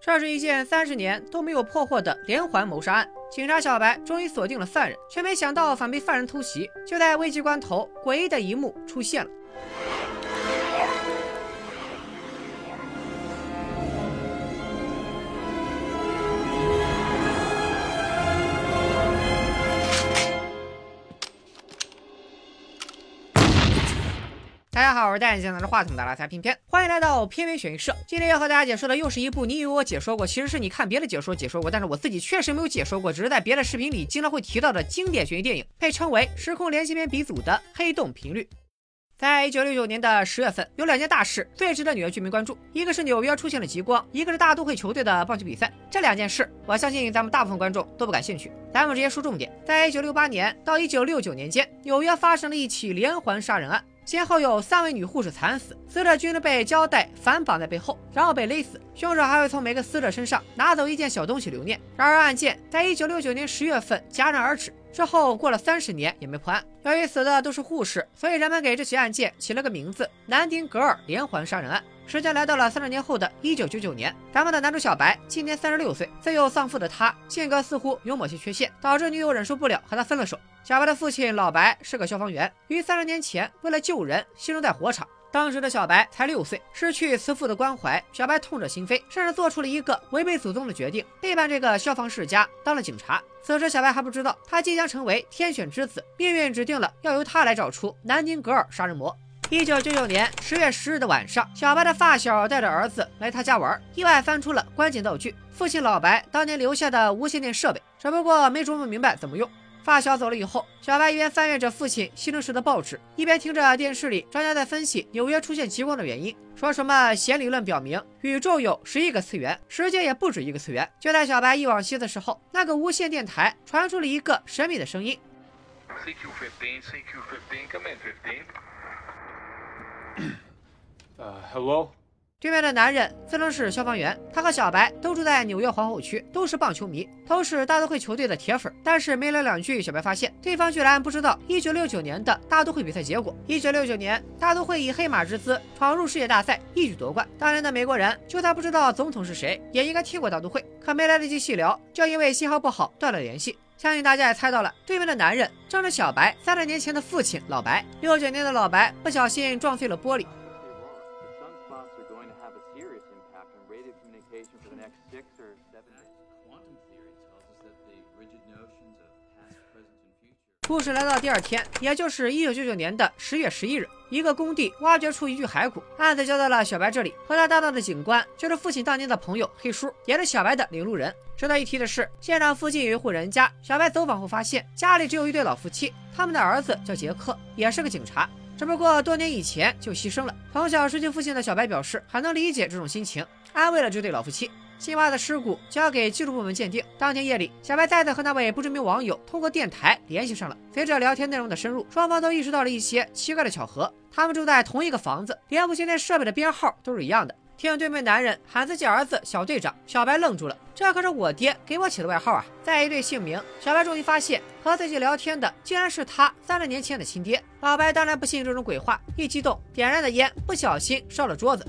这是一件三十年都没有破获的连环谋杀案。警察小白终于锁定了犯人，却没想到反被犯人偷袭。就在危急关头，诡异的一幕出现了。好，我是戴眼镜拿着话筒的拉塞偏偏，欢迎来到偏偏悬疑社。今天要和大家解说的又是一部你以为我解说过，其实是你看别的解说解说过，但是我自己确实没有解说过，只是在别的视频里经常会提到的经典悬疑电影，被称为时空连续片鼻祖的《黑洞频率》。在一九六九年的十月份，有两件大事最值得纽约居民关注，一个是纽约出现了极光，一个是大都会球队的棒球比赛。这两件事，我相信咱们大部分观众都不感兴趣。咱们直接说重点，在一九六八年到一九六九年间，纽约发生了一起连环杀人案。先后有三位女护士惨死，死者均被胶带反绑在背后，然后被勒死。凶手还会从每个死者身上拿走一件小东西留念。然而案件在一九六九年十月份戛然而止，之后过了三十年也没破案。由于死的都是护士，所以人们给这起案件起了个名字——南丁格尔连环杀人案。时间来到了三十年后的一九九九年，咱们的男主小白今年三十六岁，自幼丧父的他性格似乎有某些缺陷，导致女友忍受不了和他分了手。小白的父亲老白是个消防员，于三十年前为了救人牺牲在火场。当时的小白才六岁，失去慈父的关怀，小白痛彻心扉，甚至做出了一个违背祖宗的决定，背叛这个消防世家，当了警察。此时小白还不知道，他即将成为天选之子，命运指定了要由他来找出南丁格尔杀人魔。一九九九年十月十日的晚上，小白的发小带着儿子来他家玩，意外翻出了关键道具——父亲老白当年留下的无线电设备，只不过没琢磨明白怎么用。发小走了以后，小白一边翻阅着父亲牺牲时的报纸，一边听着电视里专家在分析纽约出现极光的原因，说什么弦理论表明宇宙有十亿个次元，时间也不止一个次元。就在小白忆往昔的时候，那个无线电台传出了一个神秘的声音。呃，Hello。对面的男人自称是消防员，他和小白都住在纽约皇后区，都是棒球迷，都是大都会球队的铁粉。但是没聊两句，小白发现对方居然不知道1969年的大都会比赛结果。1969年，大都会以黑马之姿闯入世界大赛，一举夺冠。当年的美国人就算不知道总统是谁，也应该听过大都会，可没来得及细聊，就因为信号不好断了联系。相信大家也猜到了，对面的男人正是小白三十年前的父亲老白。六九年的老白不小心撞碎了玻璃。故事来到第二天，也就是一九九九年的十月十一日，一个工地挖掘出一具骸骨，案子交到了小白这里。和他搭档的警官就是父亲当年的朋友黑叔，也是小白的领路人。值得一提的是，现场附近有一户人家，小白走访后发现家里只有一对老夫妻，他们的儿子叫杰克，也是个警察，只不过多年以前就牺牲了。从小失去父亲的小白表示很能理解这种心情，安慰了这对老夫妻。新挖的尸骨交给技术部门鉴定。当天夜里，小白再次和那位不知名网友通过电台联系上了。随着聊天内容的深入，双方都意识到了一些奇怪的巧合。他们住在同一个房子，连无线电设备的编号都是一样的。听对面男人喊自己儿子小队长，小白愣住了。这可是我爹给我起的外号啊！再一对姓名，小白终于发现和自己聊天的竟然是他三十年前的亲爹。老白当然不信这种鬼话，一激动，点燃的烟不小心烧了桌子。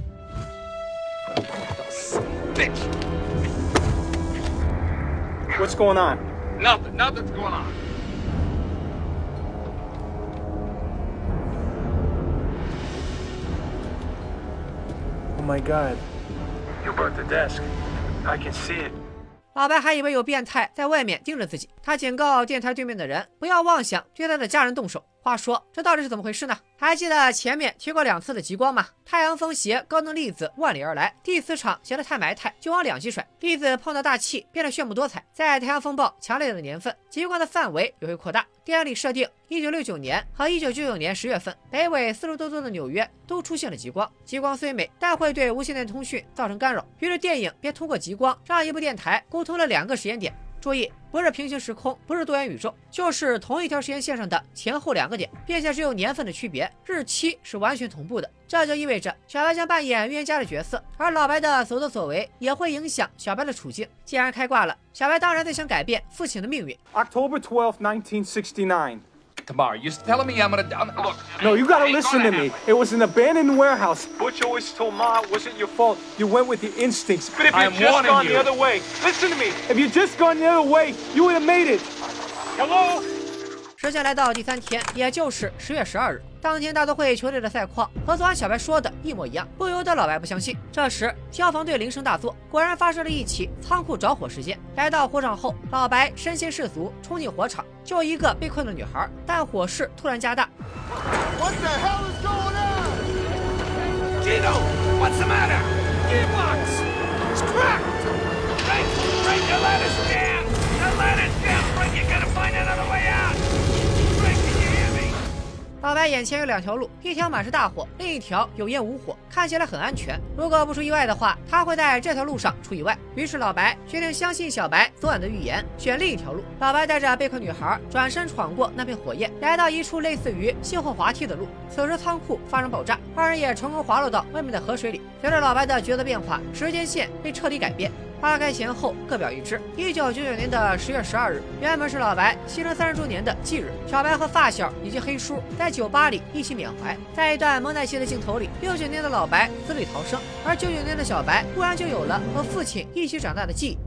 What's going on? Nothing. Nothing's going on. Oh my god. You burnt the desk. I can see it. 老白还以为有变态在外面盯着自己，他警告电台对面的人不要妄想对他的家人动手。 话说，这到底是怎么回事呢？还记得前面提过两次的极光吗？太阳风携高能粒子万里而来，第四场嫌得太埋汰，就往两极甩。粒子碰到大气，变得炫目多彩。在太阳风暴强烈的年份，极光的范围也会扩大。电影里设定，一九六九年和一九九九年十月份，北纬四十多度的纽约都出现了极光。极光虽美，但会对无线电通讯造成干扰。于是电影便通过极光，让一部电台沟通了两个时间点。注意，不是平行时空，不是多元宇宙，就是同一条时间线上的前后两个点，并且只有年份的区别，日期是完全同步的。这就意味着小白将扮演预言家的角色，而老白的所作所为也会影响小白的处境。既然开挂了，小白当然得想改变父亲的命运。October twelfth, nineteen sixty-nine. Tomorrow. You're telling me I'm gonna. I'm, look. No, you gotta listen to me. happen. It was an abandoned warehouse. Butch always told Ma it wasn't your fault. You went with your instincts. But if you'd just gone you. the other way, listen to me. If you'd just gone the other way, you would have made it. Hello? 时间来到第三天，也就是十月十二日。当天大都会球队的赛况和昨晚小白说的一模一样，不由得老白不相信。这时消防队铃声大作，果然发生了一起仓库着火事件。来到火场后，老白身先士卒冲进火场救一个被困的女孩，但火势突然加大，What the hell is going on? Gino, what's the matter? Gearbox! It's cracked! Right, right, the ladder's down! The ladder's down, Frank! You gotta find another way out! 老白眼前有两条路，一条满是大火，另一条有烟无火，看起来很安全。如果不出意外的话，他会在这条路上出意外。于是老白决定相信小白昨晚的预言，选另一条路。老白带着被困女孩转身闯过那片火焰，来到一处类似于信号滑梯的路。此时仓库发生爆炸，二人也成功滑落到外面的河水里。随着老白的抉择变化，时间线被彻底改变。八开前后各表一枝。一九九九年的十月十二日，原本是老白牺牲三十周年的忌日。小白和发小以及黑叔在酒吧里一起缅怀。在一段蒙太奇的镜头里，六九年的老白死里逃生，而九九年的小白突然就有了和父亲一起长大的记忆。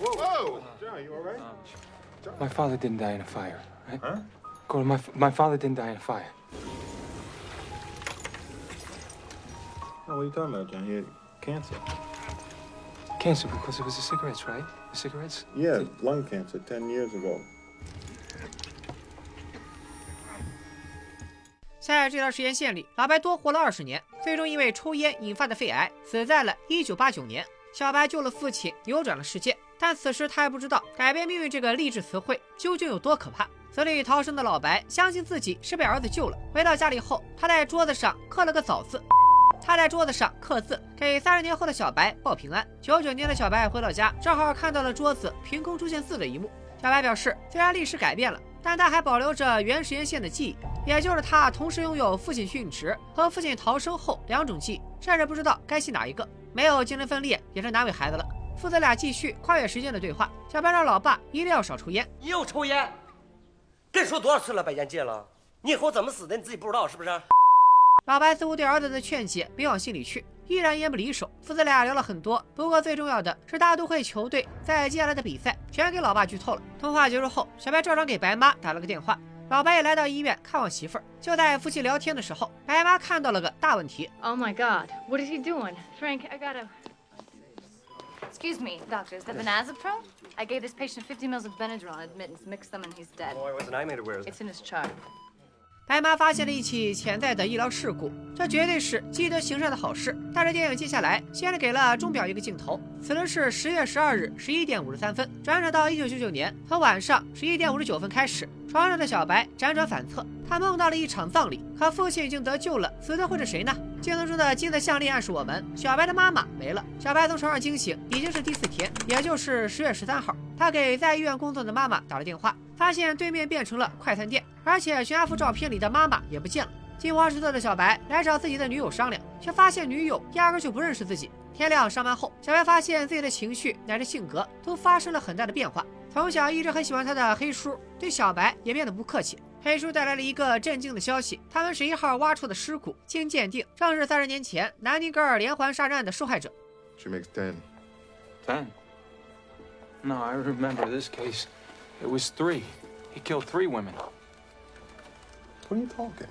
Whoa! John, you all right? My father didn't die in a fire. Right? Huh? Gordon, my, my father didn't die in a fire. Oh, what are you talking about, John? He had cancer. Cancer because it was the cigarettes, right? The cigarettes? Yeah, lung cancer 10 years ago. 在这条时间线里，老白多活了二十年，最终因为抽烟引发的肺癌死在了1989年。小白救了父亲，扭转了世界，但此时他还不知道改变命运这个励志词汇究竟有多可怕。死里逃生的老白相信自己是被儿子救了。回到家里后，他在桌子上刻了个早字。他在桌子上刻字，给三十年后的小白报平安。九九年的小白回到家，正好看到了桌子凭空出现字的一幕。小白表示，虽然历史改变了，但他还保留着原时间线的记忆，也就是他同时拥有父亲殉职和父亲逃生后两种记忆，甚至不知道该信哪一个。没有精神分裂也是难为孩子了。父子俩继续跨越时间的对话。小白让老爸一定要少抽烟。又抽烟？跟你说多少次了，把烟戒了。你以后怎么死的你自己不知道是不是？老白似乎对儿子的劝解没往心里去，依然烟不离手。父子俩聊了很多，不过最重要的是大都会球队在接下来的比赛全给老爸剧透了。通话结束后，小白照常给白妈打了个电话。老白也来到医院看望媳妇儿。就在夫妻聊天的时候，白妈看到了个大问题。Oh my god, what is he doing? Frank, I gotta. Excuse me, doctor, is that Benazeprone? I gave this patient 50 mils of Benadryl on admittance, mixed them, and he's dead. Why wasn't I made aware of that? It's in his chart. 艾妈发现了一起潜在的医疗事故，这绝对是积德行善的好事。但是电影接下来先是给了钟表一个镜头，此时是十月十二日十一点五十三分，转转到一九九九年，从晚上十一点五十九分开始，床上的小白辗转反侧，他梦到了一场葬礼，可父亲已经得救了，死的会是谁呢？镜头中的金色项链暗示我们，小白的妈妈没了。小白从床上惊醒，已经是第四天，也就是十月十三号。他给在医院工作的妈妈打了电话，发现对面变成了快餐店，而且全家福照片里的妈妈也不见了。惊慌失措的小白来找自己的女友商量，却发现女友压根就不认识自己。天亮上班后，小白发现自己的情绪乃至性格都发生了很大的变化。从小一直很喜欢他的黑叔对小白也变得不客气。黑叔带来了一个震惊的消息：他们十一号挖出的尸骨经鉴定，正是三十年前南丁格尔连环杀人案的受害者。She makes ten. Ten. No, I remember this case. It was three. He killed three women. What are you talking?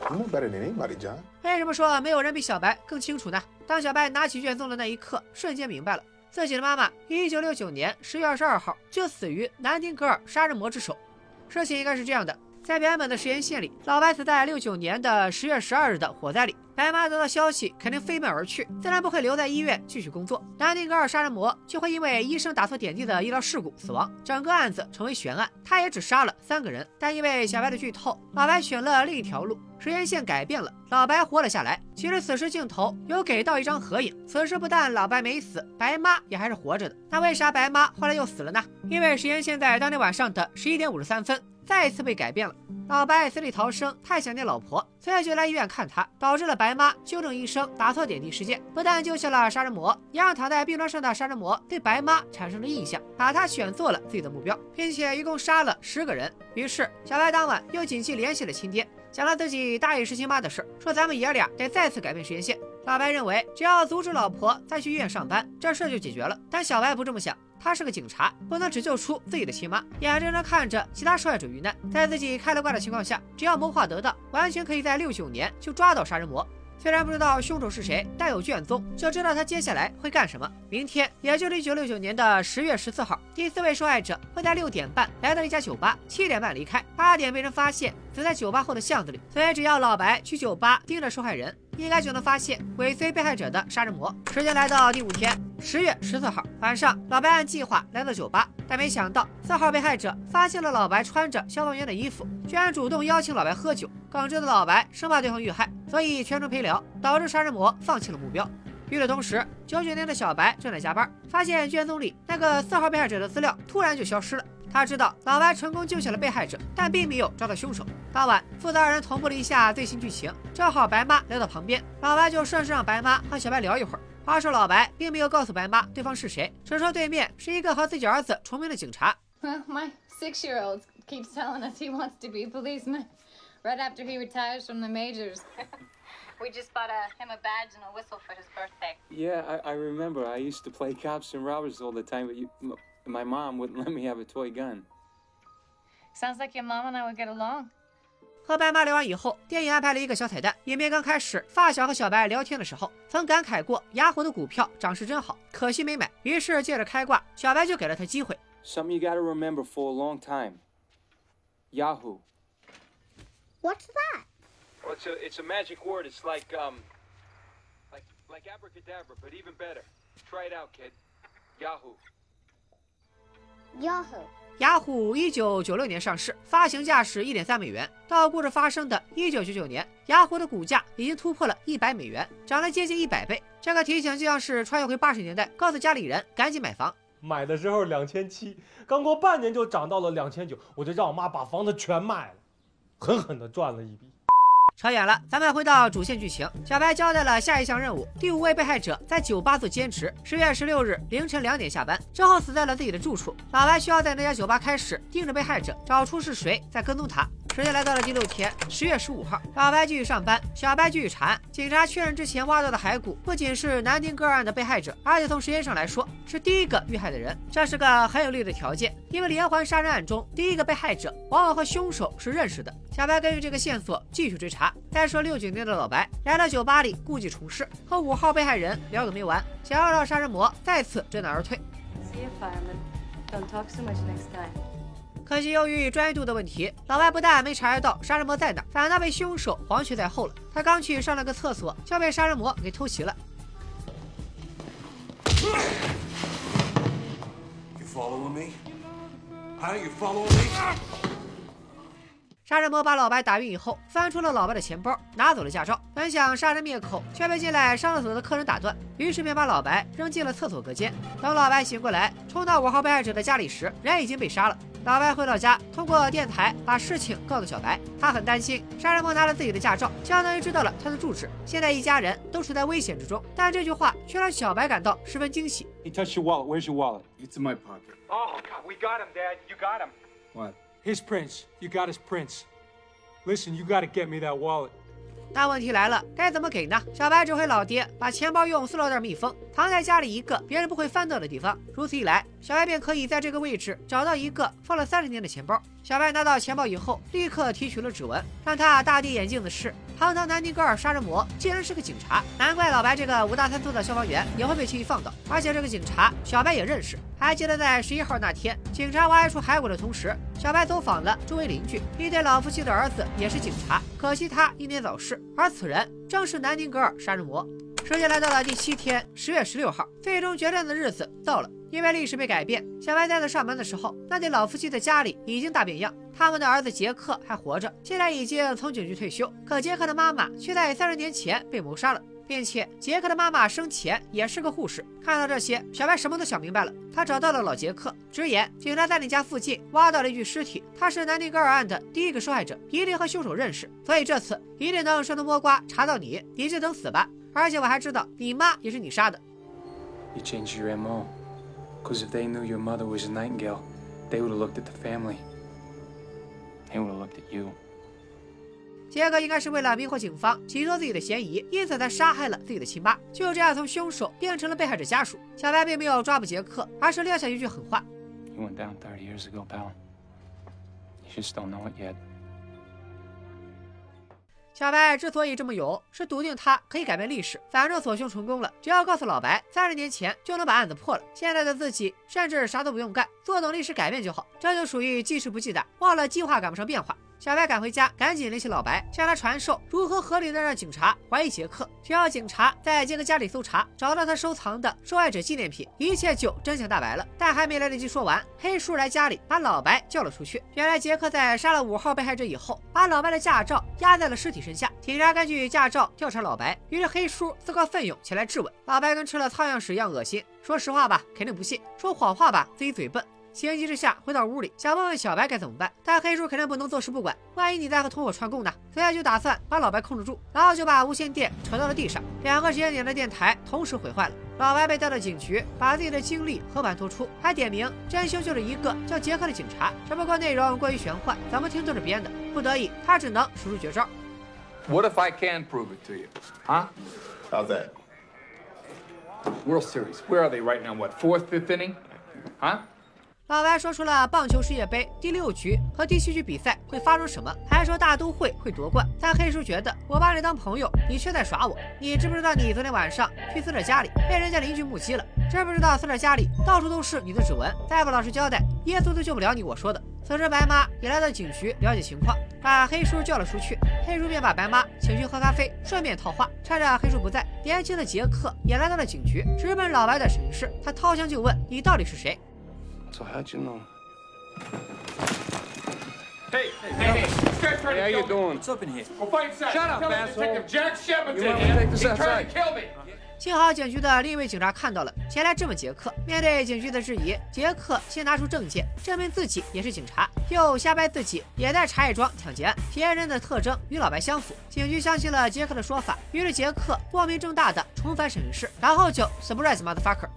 You know better than anybody, John. 为什么说没有人比小白更清楚呢？当小白拿起卷宗的那一刻，瞬间明白了，自己的妈妈一九六九年十月二十二号就死于南丁格尔杀人魔之手。事情应该是这样的，在原本的时间线里，老白死在六九年的十月十二日的火灾里。白妈得到消息，肯定飞奔而去，自然不会留在医院继续工作。南丁格尔杀人魔就会因为医生打错点滴的医疗事故死亡，整个案子成为悬案。他也只杀了三个人，但因为小白的剧透，老白选了另一条路，时间线改变了，老白活了下来。其实此时镜头有给到一张合影，此时不但老白没死，白妈也还是活着的。那为啥白妈后来又死了呢？因为时间线在当天晚上的十一点五十三分。再一次被改变了。老白死里逃生，太想念老婆，所以就来医院看他，导致了白妈纠正医生打错点滴事件，不但救下了杀人魔，也让躺在病床上的杀人魔对白妈产生了印象，把他选做了自己的目标，并且一共杀了十个人。于是小白当晚又紧急联系了亲爹，讲了自己大意失亲妈的事，说咱们爷俩得再次改变时间线。老白认为只要阻止老婆再去医院上班，这事就解决了。但小白不这么想。他是个警察，不能只救出自己的亲妈，眼睁睁看着其他受害者遇难，在自己开了挂的情况下，只要谋划得当，完全可以在六九年就抓到杀人魔。虽然不知道凶手是谁，但有卷宗就知道他接下来会干什么。明天，也就是一九六九年的十月十四号，第四位受害者会在六点半来到一家酒吧，七点半离开，八点被人发现死在酒吧后的巷子里。所以，只要老白去酒吧盯着受害人。应该就能发现尾随被害者的杀人魔。时间来到第五天，十月十四号晚上，老白按计划来到酒吧，但没想到四号被害者发现了老白穿着消防员的衣服，居然主动邀请老白喝酒。耿直的老白生怕对方遇害，所以全程陪聊，导致杀人魔放弃了目标。与此同时，九九年的小白正在加班，发现卷宗里那个四号被害者的资料突然就消失了。他知道老白成功救下了被害者，但并没有抓到凶手。当晚，父子二人同步了一下最新剧情，正好白妈来到旁边，老白就顺势让白妈和小白聊一会儿。话说老白并没有告诉白妈对方是谁，只说对面是一个和自己儿子重名的警察。Well, my six-year-old keeps telling us he wants to be policeman right after he retires from the majors. We just bought a, him a badge and a whistle for his birthday. Yeah, I, I remember. I used to play cops and robbers all the time, but you, my mom wouldn't let me have a toy gun. Sounds like your mom and I would get along. 和白妈聊完以后，电影安排了一个小彩蛋。影片刚开始，发小和小白聊天的时候，曾感慨过雅虎的股票涨势真好，可惜没买。于是借着开挂，小白就给了他机会。Something you gotta remember for a long time. Yahoo. What's that? Well, it's a it's a magic word. It's like um, like like abracadabra, but even better. Try it out, kid. Yahoo. Yahoo. 雅虎一九九六年上市，发行价是一点三美元。到故事发生的一九九九年，雅虎的股价已经突破了一百美元，涨了接近一百倍。这个提醒就像是穿越回八十年代，告诉家里人赶紧买房。买的时候两千七，刚过半年就涨到了两千九，我就让我妈把房子全卖了，狠狠的赚了一笔。扯远了，咱们回到主线剧情。小白交代了下一项任务：第五位被害者在酒吧做兼职，十月十六日凌晨两点下班之后死在了自己的住处。老白需要在那家酒吧开始盯着被害者，找出是谁在跟踪他。时间来到了第六天，十月十五号，老白继续上班，小白继续查案。警察确认之前挖到的骸骨不仅是南丁格尔案的被害者，而且从时间上来说是第一个遇害的人，这是个很有利的条件，因为连环杀人案中第一个被害者往往和凶手是认识的。小白根据这个线索继续追查。再说六九年的老白来到酒吧里，故技重施，和五号被害人聊个没完，想要让杀人魔再次知难而退。可惜，由于专业度的问题，老白不但没察觉到杀人魔在哪，反倒被凶手黄雀在后了。他刚去上了个厕所，就被杀人魔给偷袭了。杀人魔把老白打晕以后，翻出了老白的钱包，拿走了驾照。本想杀人灭口，却被进来上厕所的客人打断，于是便把老白扔进了厕所隔间。等老白醒过来，冲到五号被害者的家里时，人已经被杀了。老白回到家，通过电台把事情告诉小白。他很担心杀人魔拿了自己的驾照，相当于知道了他的住址，现在一家人都处在危险之中。但这句话却让小白感到十分惊喜。He touched your wallet. Where's your wallet? It's in my pocket. Oh, God, we got him, Dad. You got him. What? His prince, you got his prince. Listen, you got to get me that wallet. 那问题来了，该怎么给呢？小白指挥老爹把钱包用塑料袋密封，藏在家里一个别人不会翻到的地方。如此一来，小白便可以在这个位置找到一个放了三十年的钱包。小白拿到钱包以后，立刻提取了指纹。让他大跌眼镜的是，堂堂南丁格尔杀人魔竟然是个警察，难怪老白这个五大三粗的消防员也会被轻易放倒。而且这个警察，小白也认识。还记得在十一号那天，警察挖出骸骨的同时，小白走访了周围邻居，一对老夫妻的儿子也是警察，可惜他英年早逝。而此人正是南丁格尔杀人魔。时间来到了第七天，十月十六号，最终决战的日子到了。因为历史被改变，小白再次上班的时候，那对老夫妻的家里已经大变样。他们的儿子杰克还活着，现在已经从警局退休，可杰克的妈妈却在三十年前被谋杀了。并且杰克的妈妈生前也是个护士。看到这些，小白什么都想明白了。他找到了老杰克，直言警察在你家附近挖到了一具尸体，他是南丁格尔案的第一个受害者，一定和凶手认识，所以这次一定能顺藤摸瓜查到你，你就等死吧。而且我还知道你妈也是你杀的。You changed your MO. Because if they knew your mother was a nightingale, they would have looked at the family. They would have looked at you. 杰克应该是为了迷惑警方，洗脱自己的嫌疑，因此才杀害了自己的亲妈。就这样，从凶手变成了被害者家属。小白并没有抓捕杰克，而是撂下一句狠话 You went down 30 years ago, palm just don't know it yet. 小白之所以这么勇，是笃定他可以改变历史。反正索性成功了，只要告诉老白，三十年前就能把案子破了。现在的自己甚至啥都不用干，坐等历史改变就好。这就属于记事不记打，忘了计划赶不上变化。小白赶回家，赶紧联系老白，向他传授如何合理的让警察怀疑杰克。只要警察在杰克家里搜查，找到他收藏的受害者纪念品，一切就真相大白了。但还没来得及说完，黑叔来家里把老白叫了出去。原来杰克在杀了五号被害者以后，把老白的驾照压在了尸体身下。警察根据驾照调查老白，于是黑叔自告奋勇前来质问。老白跟吃了苍蝇屎一样恶心，说实话吧，肯定不信；说谎话吧，自己嘴笨。情急之下回到屋里，想问问小白该怎么办，但黑叔肯定不能坐视不管，万一你在和同伙串供呢？所以就打算把老白控制住，然后就把无线电扯到了地上，两个时间点的电台同时毁坏了。老白被带到警局，把自己的经历和盘托出，还点名真凶就是一个叫杰克的警察，只不过内容过于玄幻，怎么听都是编的。不得已，他只能使出绝招。What if I can prove it to you? Huh? How's that? World Series. Where are they right now? What, fourth, fifth inning? Huh? 老白说出了棒球世界杯第六局和第七局比赛会发生什么，还说大都会会夺冠。但黑叔觉得我把你当朋友，你却在耍我。你知不知道你昨天晚上去死者家里被人家邻居目击了？知不知道死者家里到处都是你的指纹？再不老实交代，耶稣都救不了你。我说的。此时白妈也来到警局了解情况，把黑叔叫了出去。黑叔便把白妈请去喝咖啡，顺便套话。趁着黑叔不在，年轻的杰克也来到了警局，直奔老白的审讯室。他掏枪就问：“你到底是谁？” So how'd you know? Hey, hey, hey, this guy's trying Hey, how to you kill me. doing? What's up in here? Go find inside. Shut up, Tell him asshole. Detective Jack Shepard's You in want me to here. take this He's trying outside? to kill me. 幸好警局的另一位警察看到了，前来质问杰克。面对警局的质疑，杰克先拿出证件，证明自己也是警察，又瞎掰自己也在茶叶庄抢劫案，嫌疑人的特征与老白相符。警局相信了杰克的说法，于是杰克光明正大的重返审讯室，然后就 surprise motherfucker。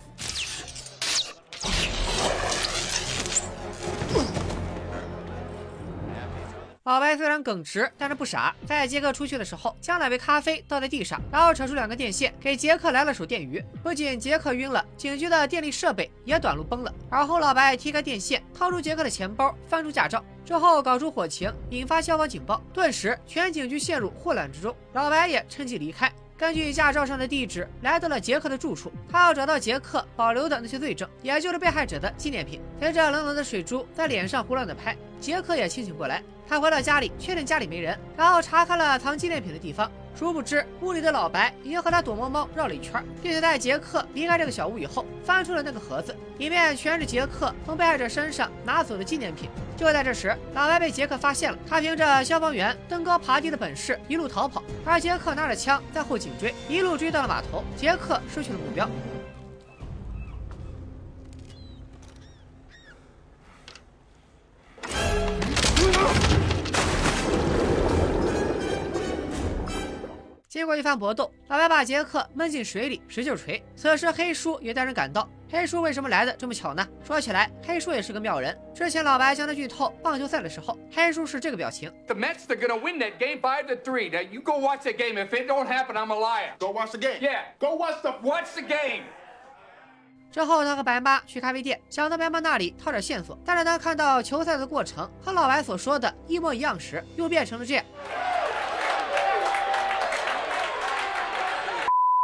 老白虽然耿直，但是不傻。在杰克出去的时候，将两杯咖啡倒在地上，然后扯出两根电线，给杰克来了手电鱼。不仅杰克晕了，警局的电力设备也短路崩了。而后老白踢开电线，掏出杰克的钱包，翻出驾照，之后搞出火情，引发消防警报，顿时全警局陷入混乱之中。老白也趁机离开。根据驾照上的地址，来到了杰克的住处。他要找到杰克保留的那些罪证，也就是被害者的纪念品。随着冷冷的水珠在脸上胡乱的拍，杰克也清醒过来。他回到家里，确定家里没人，然后查看了藏纪念品的地方。殊不知，屋里的老白已经和他躲猫猫绕了一圈，并且在杰克离开这个小屋以后，翻出了那个盒子，里面全是杰克从被害者身上拿走的纪念品。就在这时，老白被杰克发现了，他凭着消防员登高爬低的本事一路逃跑，而杰克拿着枪在后紧追，一路追到了码头。杰克失去了目标。经过一番搏斗，老白把杰克闷进水里，使劲锤。此时黑叔也带人赶到。黑叔为什么来的这么巧呢？说起来，黑叔也是个妙人。之前老白向他剧透棒球赛的时候，黑叔是这个表情。The Mets are gonna win that game five to three. Now you go watch the game. If it don't happen, I'm a liar. Go watch the game. Yeah. Go watch the. Watch the game. 之后，他和白妈去咖啡店，想到白妈那里套点线索。但是当看到球赛的过程和老白所说的一模一样时，又变成了这样。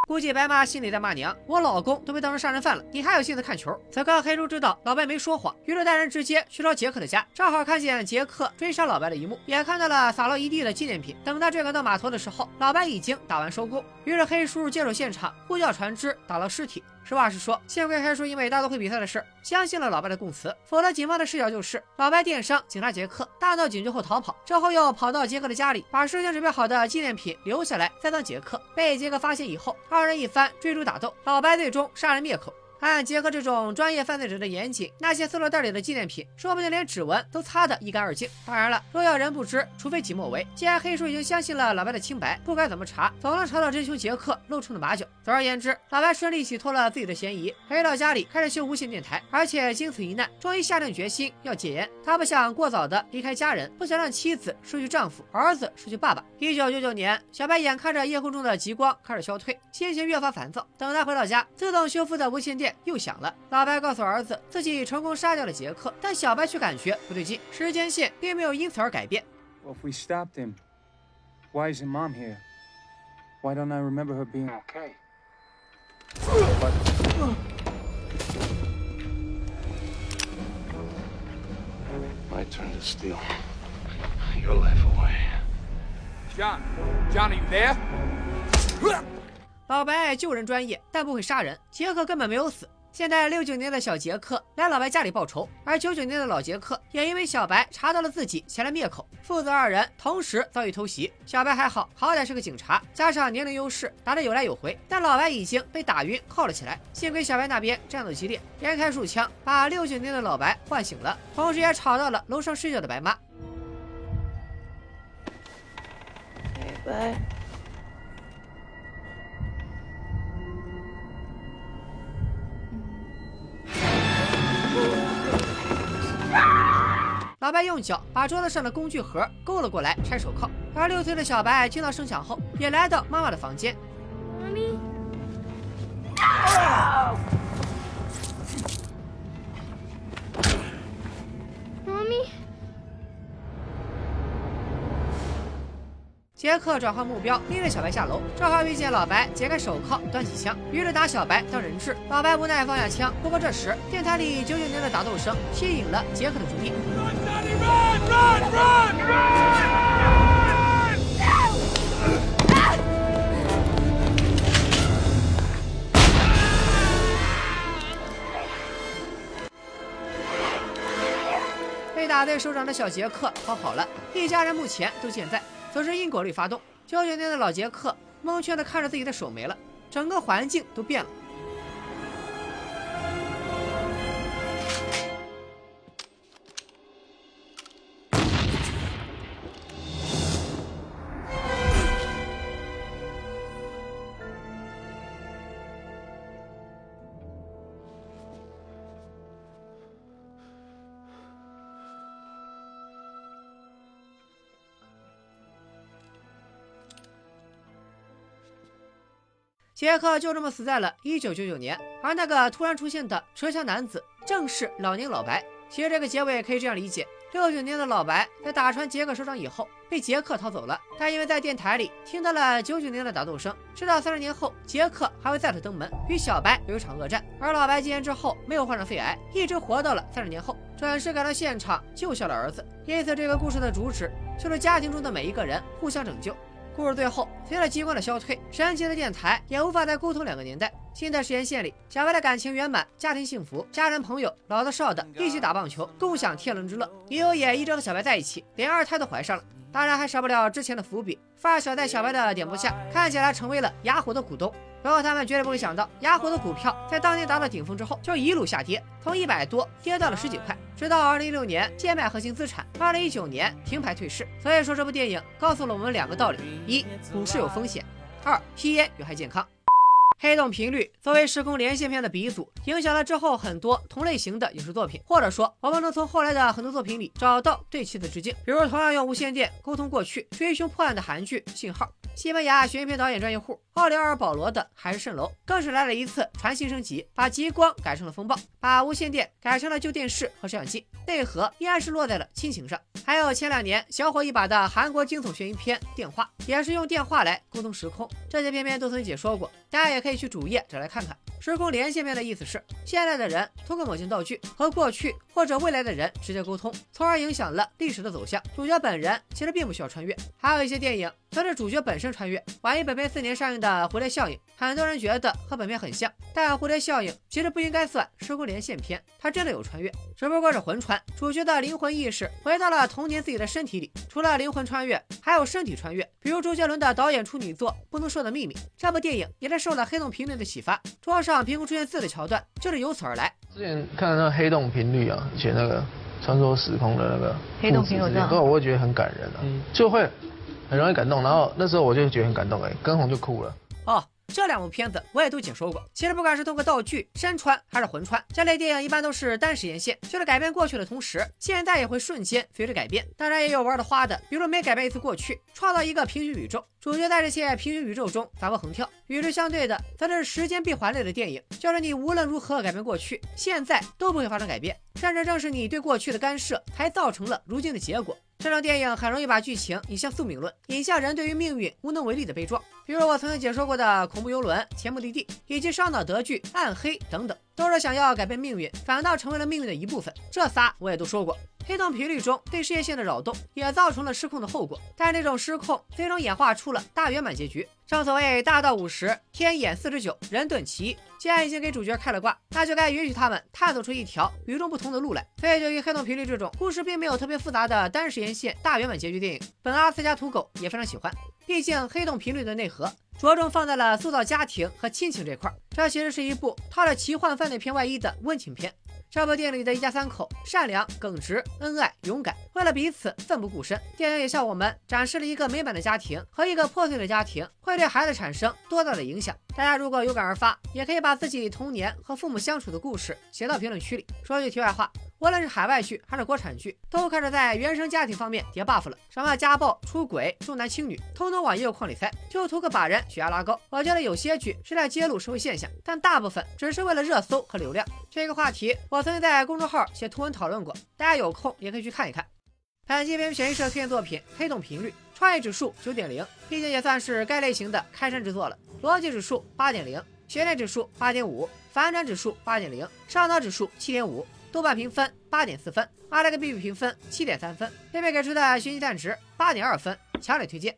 估计白妈心里在骂娘，我老公都被当成杀人犯了，你还有心思看球？此刻黑叔知道老白没说谎，于是带人直接去找杰克的家，正好看见杰克追杀老白的一幕，也看到了洒落一地的纪念品。等他追赶到码头的时候，老白已经打完收工。于是黑叔接手现场，呼叫船只打捞尸体。实话实说，幸亏黑叔因为大都会比赛的事，相信了老白的供词，否则警方的视角就是老白电伤警察杰克，大闹警局后逃跑，之后又跑到杰克的家里，把事先准备好的纪念品留下来栽赃杰克。被杰克发现以后，二人一番追逐打斗，老白最终杀人灭口。按杰克这种专业犯罪者的严谨，那些塑料袋里的纪念品，说不定连指纹都擦得一干二净。当然了，若要人不知，除非己莫为。既然黑叔已经相信了老白的清白，不管怎么查，总能查到真凶杰克露出的马脚。总而言之，老白顺利洗脱了自己的嫌疑，回到家里开始修无线电台，而且经此一难，终于下定决心要戒烟。他不想过早的离开家人，不想让妻子失去丈夫，儿子失去爸爸。一九九九年，小白眼看着夜空中的极光开始消退，心情越发烦躁。等他回到家，自动修复的无线电又响了。老白告诉儿子自己成功杀掉了杰克，但小白却感觉不对劲，时间线并没有因此而改变。 Well, if we stopped him, why isn't Mom here? Why don't I remember her being okay? But My turn to steal your life away. John, John, are you there? 老白救人专业，但不会杀人。杰克根本没有死。现在六九年的小杰克来老白家里报仇，而九九年的老杰克也因为小白查到了自己前来灭口，父子二人同时遭遇偷袭。小白还好，好歹是个警察，加上年龄优势，打得有来有回。但老白已经被打晕，铐了起来。幸亏小白那边战斗激烈，连开数枪把六九年的老白唤醒了，同时也吵到了楼上睡觉的白妈。老白用脚把桌子上的工具盒勾了过来，拆手铐。而六岁的小白听到声响后，也来到妈妈的房间。Mommy? 杰克转换目标，拎着小白下楼，正好遇见老白解开手铐，端起枪，于是打小白当人质。老白无奈放下枪，不过这时电台里九九年的打斗声吸引了杰克的注意。被打在手掌的小杰克逃跑了，一家人目前都健在。此时因果律发动，交警队的老杰克蒙圈的看着自己的手没了，整个环境都变了。杰克就这么死在了1999年，而那个突然出现的车厢男子正是老年老白。其实这个结尾可以这样理解：六九年的老白在打穿杰克手掌以后，被杰克逃走了。但因为在电台里听到了九九年的打斗声，知道三十年后杰克还会再次登门与小白有一场恶战。而老白戒烟之后没有患上肺癌，一直活到了三十年后，准时赶到现场救下了儿子。因此，这个故事的主旨就是家庭中的每一个人互相拯救。故事最后，随着机关的消退，神奇的电台也无法再沟通两个年代。新的时间线里，小白的感情圆满，家庭幸福，家人朋友老的少的一起打棒球，共享天伦之乐。女友也一直和小白在一起，连二胎都怀上了。当然还少不了之前的伏笔。发小在小白的点拨下，看起来成为了雅虎的股东。不过他们绝对不会想到，雅虎的股票在当年达到顶峰之后，就一路下跌，从一百多跌到了十几块，直到二零一六年贱卖核心资产，二零一九年停牌退市。所以说，这部电影告诉了我们两个道理：一，股市有风险；二，吸烟有害健康。黑洞频率作为时空连线片的鼻祖，影响了之后很多同类型的影视作品，或者说，我们能从后来的很多作品里找到对其的致敬。比如同样用无线电沟通过去、追凶破案的韩剧《信号》，西班牙悬疑片导演专业户奥利奥·保罗的《海市蜃楼》，更是来了一次传新升级，把极光改成了风暴，把无线电改成了旧电视和摄像机，内核依然是落在了亲情上。还有前两年小火一把的韩国惊悚悬疑片《电话》，也是用电话来沟通时空。这些片片都曾解说过，大家也可以去主页找来看看。时空连线面的意思是，现在的人通过某些道具和过去或者未来的人直接沟通，从而影响了历史的走向。主角本人其实并不需要穿越。还有一些电影则是主角本身穿越。晚于本片四年上映的《蝴蝶效应》，很多人觉得和本片很像，但《蝴蝶效应》其实不应该算时空连线片，它真的有穿越，只不过是魂穿。主角的灵魂意识回到了童年自己的身体里。除了灵魂穿越，还有身体穿越，比如周杰伦的导演处女作《不能说的秘密》，这部电影也是受了黑洞频率的启发，桌上凭空出现字的桥段就是由此而来。之前看那个黑洞频率啊，以前那个穿梭时空的那个黑洞频率，对，我会觉得很感人啊，就会很容易感动。然后那时候我就觉得很感动，哎，跟红就哭了。哦。这两部片子我也都解说过。其实不管是通过道具、身穿还是魂穿，这类电影一般都是单时间线，就是改变过去的同时，现在也会瞬间随着改变。当然也有玩的花的，比如每改变一次过去，创造一个平行宇宙，主角在这些平行宇宙中反复横跳。与之相对的，则是时间闭环类的电影，就是你无论如何改变过去，现在都不会发生改变，甚至正是你对过去的干涉，才造成了如今的结果。这种电影很容易把剧情引向宿命论，引向人对于命运无能为力的悲壮。比如我曾经解说过的恐怖游轮、前目的地，以及烧脑德剧、暗黑等等，都是想要改变命运，反倒成为了命运的一部分。这仨我也都说过。黑洞频率中对事业线的扰动，也造成了失控的后果。但这种失控最终演化出了大圆满结局。正所谓大道五十，天眼四十九，人遁其一。既然已经给主角开了挂，那就该允许他们探索出一条与众不同的路来。所以，对于黑洞频率这种故事并没有特别复杂的单时延线大圆满结局电影，本阿斯加土狗也非常喜欢。毕竟黑洞频率的内核着重放在了塑造家庭和亲情这块，这其实是一部套着奇幻犯罪片外衣的温情片。这部电影里的一家三口善良、耿直、恩爱、勇敢，为了彼此奋不顾身。电影也向我们展示了一个美满的家庭和一个破碎的家庭会对孩子产生多大的影响。大家如果有感而发，也可以把自己童年和父母相处的故事写到评论区里。说句题外话。无论是海外剧还是国产剧，都开始在原生家庭方面叠 buff 了。什么家暴、出轨、重男轻女，通通往一个框里塞，就图个把人血压拉高。我觉得有些剧是在揭露社会现象，但大部分只是为了热搜和流量。这个话题我曾经在公众号写图文讨论过，大家有空也可以去看一看。本期片选映社推荐作品《黑洞频率》，创意指数九点零，毕竟也算是该类型的开山之作了。逻辑指数八点零，悬念指数八点五，反转指数八点零，上脑指数七点五。豆瓣评分八点四分，阿莱克 B B 评分七点三分，片片给出的学习赞值八点二分，强烈推荐。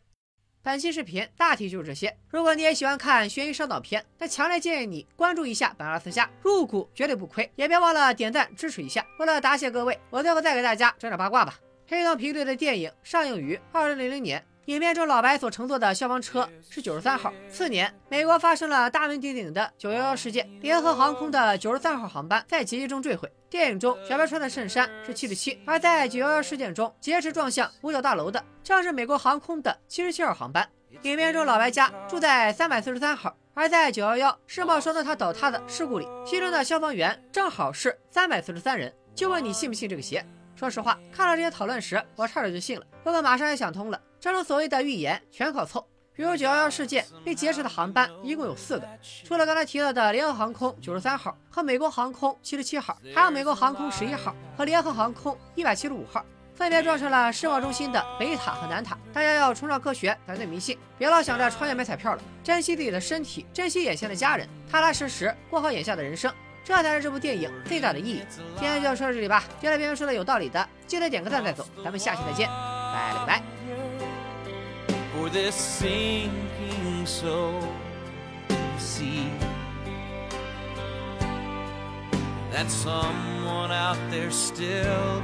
本期视频大体就是这些。如果你也喜欢看悬疑烧脑片，那强烈建议你关注一下本阿拉斯加，入股绝对不亏。也别忘了点赞支持一下。为了答谢各位，我最后再给大家整点八卦吧。黑洞频率的电影上映于二零零零年。影片中老白所乘坐的消防车是九十三号。次年，美国发生了大名鼎鼎的九幺幺事件，联合航空的九十三号航班在劫机中坠毁。电影中小白穿的衬衫是七十七，而在九幺幺事件中劫持撞向五角大楼的正是美国航空的七十七号航班。影片中老白家住在三百四十三号，而在九幺幺世贸双子塔倒塌的事故里，其中的消防员正好是三百四十三人。就问你信不信这个邪？说实话，看到这些讨论时，我差点就信了。不过马上也想通了。这种所谓的预言全靠凑，比如九幺幺事件被劫持的航班一共有四个，除了刚才提到的联合航空九十三号和美国航空七十七号，还有美国航空十一号和联合航空一百七十五号，分别撞上了世贸中心的北塔和南塔。大家要崇尚科学，反对迷信，别老想着穿越买彩票了，珍惜自己的身体，珍惜眼前的家人，踏踏实实过好眼下的人生，这才是这部电影最大的意义。今天就说到这里吧，觉得别人说的有道理的，记得点个赞再走，咱们下期再见，拜了个拜。This sinking soul. To see that someone out there still